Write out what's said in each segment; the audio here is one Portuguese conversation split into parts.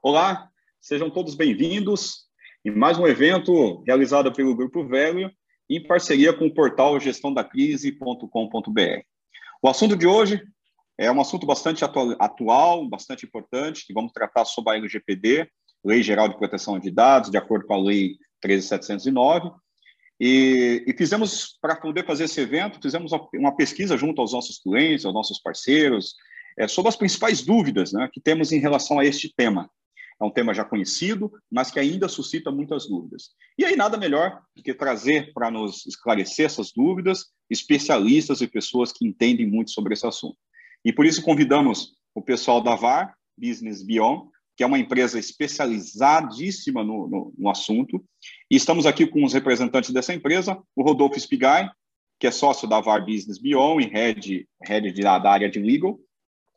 Olá, sejam todos bem-vindos em mais um evento realizado pelo Grupo Velho em parceria com o portal gestãodacrise.com.br. O assunto de hoje é um assunto bastante atual, bastante importante, que vamos tratar sobre a LGPD, Lei Geral de Proteção de Dados, de acordo com a Lei 13709. E, e fizemos, para poder fazer esse evento, fizemos uma pesquisa junto aos nossos clientes, aos nossos parceiros, é, sobre as principais dúvidas né, que temos em relação a este tema. É um tema já conhecido, mas que ainda suscita muitas dúvidas. E aí, nada melhor do que trazer para nos esclarecer essas dúvidas especialistas e pessoas que entendem muito sobre esse assunto. E por isso convidamos o pessoal da VAR, Business Beyond, que é uma empresa especializadíssima no, no, no, assunto. E estamos aqui com os representantes dessa empresa, o Rodolfo Spigai, que é sócio da VAR Business Beyond e head, head da área de legal,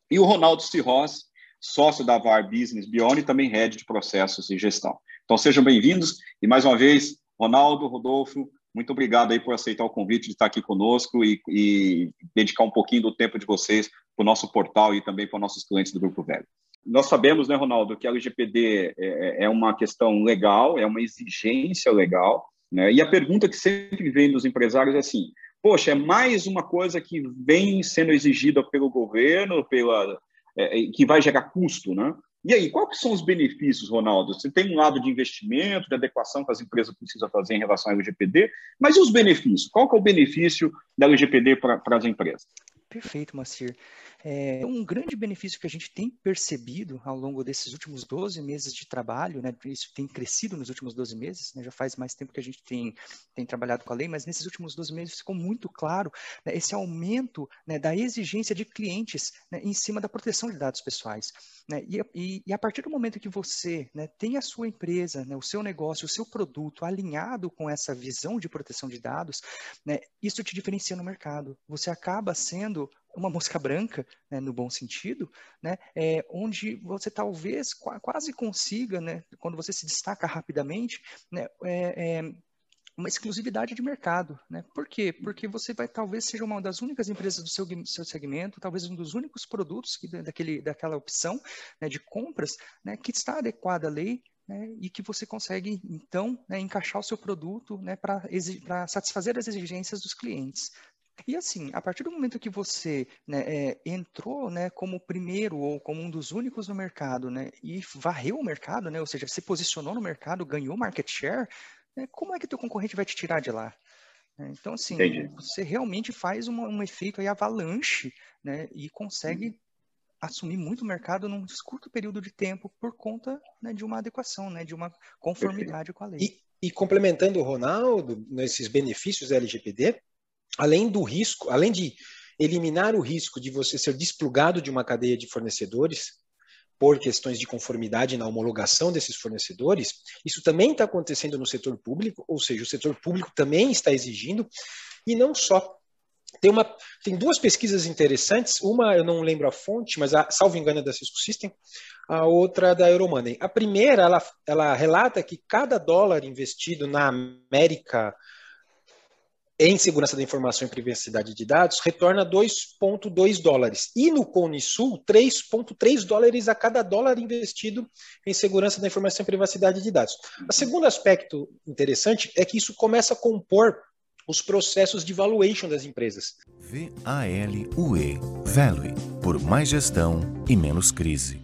e o Ronaldo Cirros, sócio da VAR Business Beyond e também head de processos e gestão. Então sejam bem-vindos e mais uma vez, Ronaldo, Rodolfo, muito obrigado aí por aceitar o convite de estar aqui conosco e, e dedicar um pouquinho do tempo de vocês para o nosso portal e também para os nossos clientes do Grupo Velho. Nós sabemos, né, Ronaldo, que a LGPD é, é uma questão legal, é uma exigência legal, né? E a pergunta que sempre vem dos empresários é assim: poxa, é mais uma coisa que vem sendo exigida pelo governo, pela é, é que vai gerar custo, né? E aí, quais são os benefícios, Ronaldo? Você tem um lado de investimento, de adequação que as empresas precisam fazer em relação ao LGPD, mas e os benefícios? Qual que é o benefício da LGPD para as empresas? Perfeito, Macir. É um grande benefício que a gente tem percebido ao longo desses últimos 12 meses de trabalho, né, isso tem crescido nos últimos 12 meses, né, já faz mais tempo que a gente tem, tem trabalhado com a lei, mas nesses últimos 12 meses ficou muito claro né, esse aumento né, da exigência de clientes né, em cima da proteção de dados pessoais. Né, e, e, e, a partir do momento que você né, tem a sua empresa, o seu negócio, o seu produto alinhado com essa visão de proteção de dados, isso te diferencia no mercado. Você acaba sendo uma mosca branca, né, no bom sentido, né, é, onde você talvez quase consiga, né, quando você se destaca rapidamente, né, é, é, uma exclusividade de mercado, né? Por quê? Porque você vai talvez seja uma das únicas empresas do seu, seu segmento, talvez um dos únicos produtos que, daquele, daquela opção né, de compras, né, que está adequada à lei né, e que você consegue então né, encaixar o seu produto né, para satisfazer as exigências dos clientes. E assim, a partir do momento que você né, é, entrou né, como primeiro ou como um dos únicos no mercado né, e varreu o mercado, né, ou seja, se posicionou no mercado, ganhou market share, né, como é que teu concorrente vai te tirar de lá? Né, então, assim, Entendi. você realmente faz uma, um efeito aí avalanche né, e consegue uhum. assumir muito mercado num curto período de tempo por conta né, de uma adequação, né, de uma conformidade Perfeito. com a lei. E, e complementando o Ronaldo, nesses benefícios da LGPD, além do risco, além de eliminar o risco de você ser desplugado de uma cadeia de fornecedores por questões de conformidade na homologação desses fornecedores, isso também está acontecendo no setor público, ou seja, o setor público também está exigindo, e não só. Tem, uma, tem duas pesquisas interessantes, uma eu não lembro a fonte, mas a, salvo engano é da Cisco System, a outra é da Euromoney. A primeira, ela, ela relata que cada dólar investido na América em segurança da informação e privacidade de dados retorna 2,2 dólares. E no Cone Sul, 3,3 dólares a cada dólar investido em segurança da informação e privacidade de dados. O segundo aspecto interessante é que isso começa a compor os processos de valuation das empresas. V-A-L-U-E. Value. Por mais gestão e menos crise.